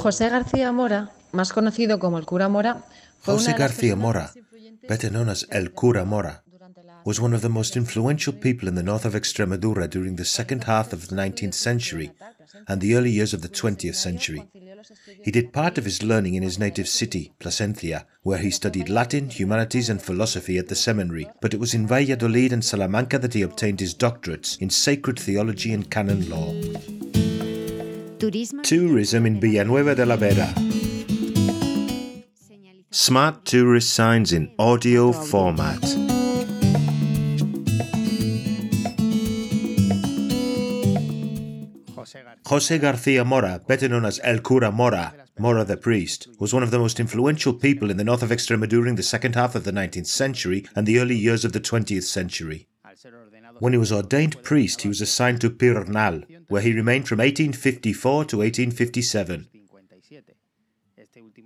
José García Mora, más conocido como el cura Mora, José García Mora, better known as El Cura Mora, was one of the most influential people in the north of Extremadura during the second half of the 19th century and the early years of the 20th century. He did part of his learning in his native city, Plasencia, where he studied Latin, humanities, and philosophy at the seminary, but it was in Valladolid and Salamanca that he obtained his doctorates in sacred theology and canon law. Tourism in Villanueva de la Vera. Smart tourist signs in audio format. Jose Garcia Mora, better known as El Cura Mora, Mora the priest, was one of the most influential people in the north of Extremadura during the second half of the 19th century and the early years of the 20th century. When he was ordained priest, he was assigned to Piornal, where he remained from 1854 to 1857.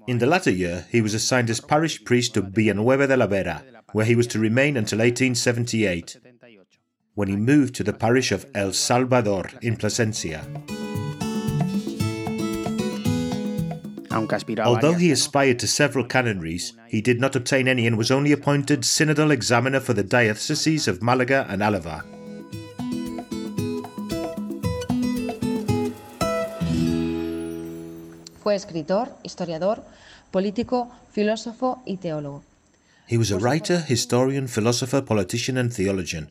In the latter year, he was assigned as parish priest to Villanueva de la Vera, where he was to remain until 1878, when he moved to the parish of El Salvador in Plasencia. Although he aspired to several canonries, he did not obtain any and was only appointed synodal examiner for the dioceses of Malaga and Alava. Fue escritor, historiador, político, filósofo y teólogo. He was a writer, historian, philosopher, politician, and theologian.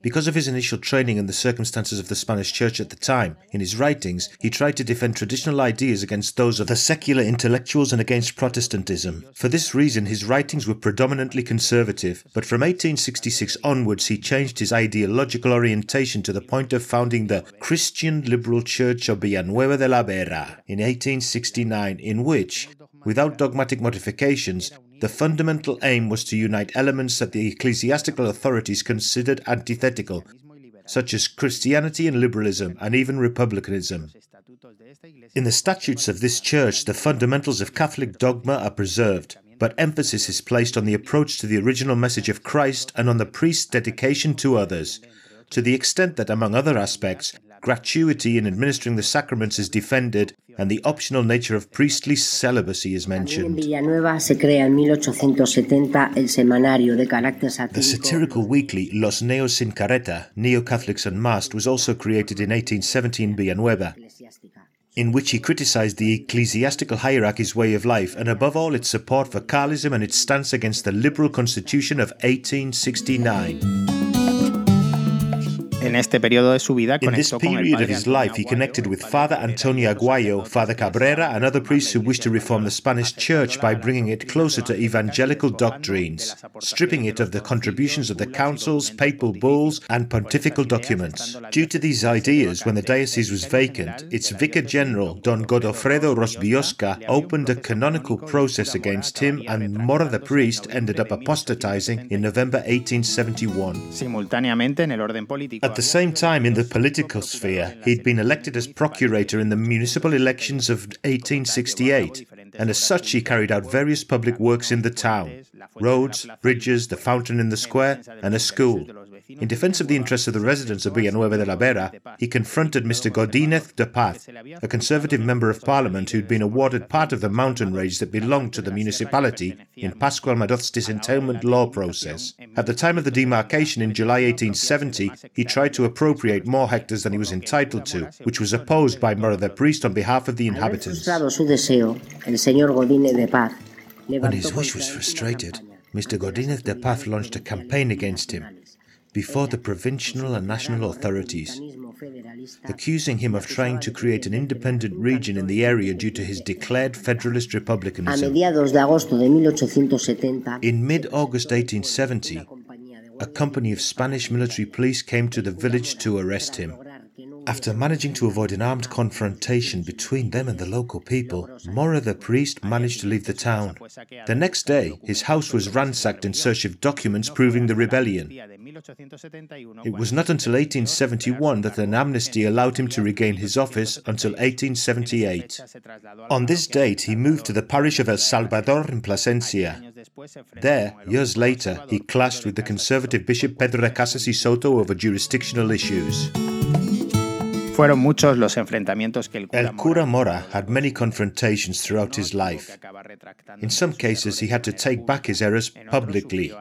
Because of his initial training and the circumstances of the Spanish Church at the time, in his writings he tried to defend traditional ideas against those of the secular intellectuals and against Protestantism. For this reason, his writings were predominantly conservative, but from 1866 onwards he changed his ideological orientation to the point of founding the Christian Liberal Church of Villanueva de la Vera in 1869, in which, without dogmatic modifications, the fundamental aim was to unite elements that the ecclesiastical authorities considered antithetical, such as Christianity and liberalism, and even republicanism. In the statutes of this church, the fundamentals of Catholic dogma are preserved, but emphasis is placed on the approach to the original message of Christ and on the priest's dedication to others, to the extent that, among other aspects, gratuity in administering the sacraments is defended and the optional nature of priestly celibacy is mentioned. The satirical weekly Los Neos sin Careta, Neo Catholics Unmasked, was also created in 1870 in Villanueva, in which he criticized the ecclesiastical hierarchy's way of life and, above all, its support for Carlism and its stance against the liberal constitution of 1869. En este periodo de su vida In this period of his life, he connected with Father Antonio Aguayo, Father Cabrera, and other priests who wished to reform the Spanish Church by bringing it closer to evangelical doctrines, stripping it of the contributions of the councils, papal bulls, and pontifical documents. Due to these ideas, when the diocese was vacant, its vicar general, Don Godofredo Rosbiosca, opened a canonical process against him, and Mora the priest ended up apostatizing in November 1871. Simultáneamente en el orden político. At the same time, in the political sphere, he'd been elected as procurator in the municipal elections of 1868, and as such he carried out various public works in the town roads, bridges, the fountain in the square, and a school. In defense of the interests of the residents of Villanueva de la Vera, he confronted Mr. Godinez de Paz, a conservative member of parliament who'd been awarded part of the mountain range that belonged to the municipality in Pascual Madoz's disentailment law process. At the time of the demarcation in July 1870, he tried to appropriate more hectares than he was entitled to, which was opposed by Mora the priest on behalf of the inhabitants. When his wish was frustrated, Mr. Godinez de Paz launched a campaign against him before the provincial and national authorities, accusing him of trying to create an independent region in the area due to his declared federalist republicanism. In mid August 1870, a company of Spanish military police came to the village to arrest him. After managing to avoid an armed confrontation between them and the local people, Mora the priest managed to leave the town. The next day, his house was ransacked in search of documents proving the rebellion. It was not until 1871 that an amnesty allowed him to regain his office until 1878. On this date, he moved to the parish of El Salvador in Plasencia. There, years later, he clashed with the conservative Bishop Pedro de Casas y Soto over jurisdictional issues. Fueron muchos los enfrentamientos que el El cura Mora had many confrontations throughout his life. In some cases, he had to take back his errors publicly.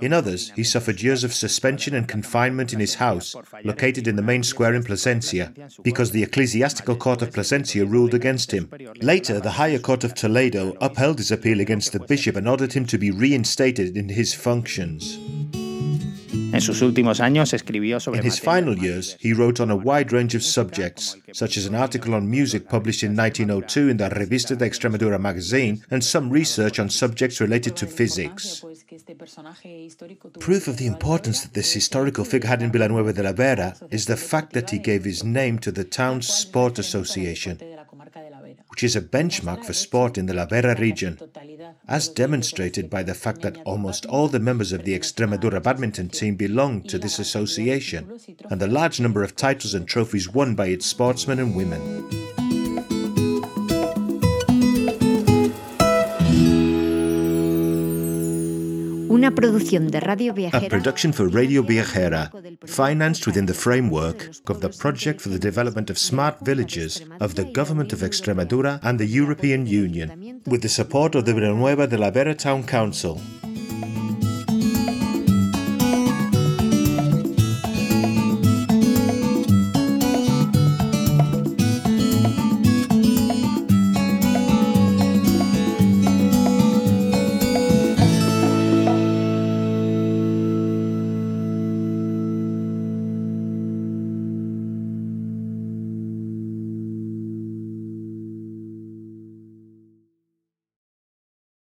In others, he suffered years of suspension and confinement in his house, located in the main square in Plasencia, because the ecclesiastical court of Plasencia ruled against him. Later, the higher court of Toledo upheld his appeal against the bishop and ordered him to be reinstated in his functions. En sus últimos años escribió sobre In his final years, he wrote on a wide range of subjects, such as an article on music published in 1902 in the Revista de Extremadura magazine, and some research on subjects related to physics. Proof of the importance that this historical figure had in Villanueva de la Vera is the fact that he gave his name to the town's sport association, which is a benchmark for sport in the La Vera region, as demonstrated by the fact that almost all the members of the Extremadura badminton team belong to this association, and the large number of titles and trophies won by its sportsmen and women. Una producción de Radio A production for Radio Viajera, financed within the framework of the Project for the Development of Smart Villages of the Government of Extremadura and the European Union, with the support of the Villanueva de la Vera Town Council.